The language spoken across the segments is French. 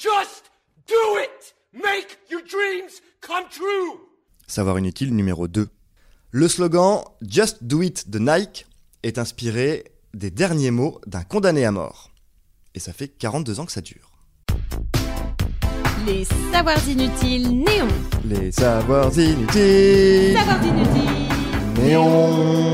Just do it! Make your dreams come true! Savoir inutile numéro 2. Le slogan Just Do It de Nike est inspiré des derniers mots d'un condamné à mort. Et ça fait 42 ans que ça dure. Les savoirs inutiles néons. Les savoirs inutiles. Savoirs inutiles. Néon.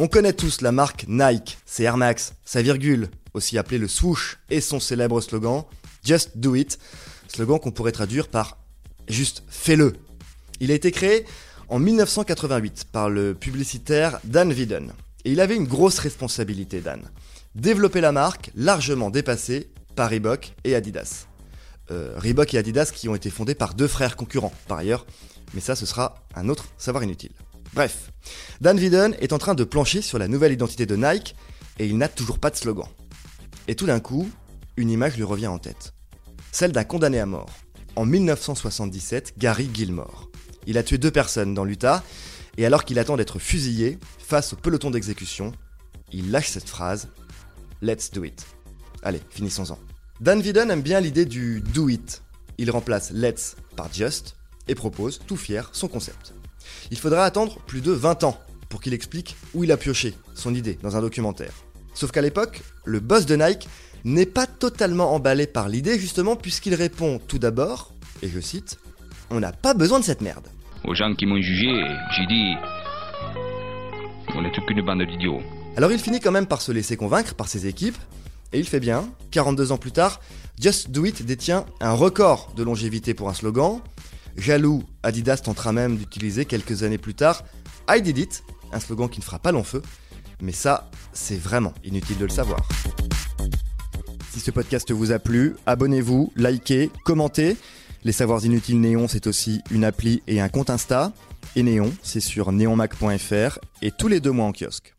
On connaît tous la marque Nike, c'est Air Max, sa virgule, aussi appelée le swoosh, et son célèbre slogan Just Do It, slogan qu'on pourrait traduire par juste fais-le. Il a été créé en 1988 par le publicitaire Dan Vidden. Et il avait une grosse responsabilité, Dan. Développer la marque largement dépassée par Reebok et Adidas. Euh, Reebok et Adidas qui ont été fondés par deux frères concurrents, par ailleurs, mais ça ce sera un autre savoir inutile. Bref, Dan Vidden est en train de plancher sur la nouvelle identité de Nike et il n'a toujours pas de slogan. Et tout d'un coup, une image lui revient en tête. Celle d'un condamné à mort. En 1977, Gary Gilmore. Il a tué deux personnes dans l'Utah et alors qu'il attend d'être fusillé face au peloton d'exécution, il lâche cette phrase Let's do it. Allez, finissons-en. Dan Vidden aime bien l'idée du do it. Il remplace let's par just et propose, tout fier, son concept. Il faudra attendre plus de 20 ans pour qu'il explique où il a pioché son idée dans un documentaire. Sauf qu'à l'époque, le boss de Nike n'est pas totalement emballé par l'idée justement puisqu'il répond tout d'abord, et je cite, On n'a pas besoin de cette merde. Aux gens qui m'ont jugé, j'ai dit On est toute qu'une bande d'idiots. Alors il finit quand même par se laisser convaincre par ses équipes, et il fait bien, 42 ans plus tard, Just Do It détient un record de longévité pour un slogan. Jaloux, Adidas tentera même d'utiliser quelques années plus tard I Did It, un slogan qui ne fera pas long feu, mais ça, c'est vraiment inutile de le savoir. Si ce podcast vous a plu, abonnez-vous, likez, commentez. Les Savoirs Inutiles Néon, c'est aussi une appli et un compte Insta. Et Néon, c'est sur neonmac.fr et tous les deux mois en kiosque.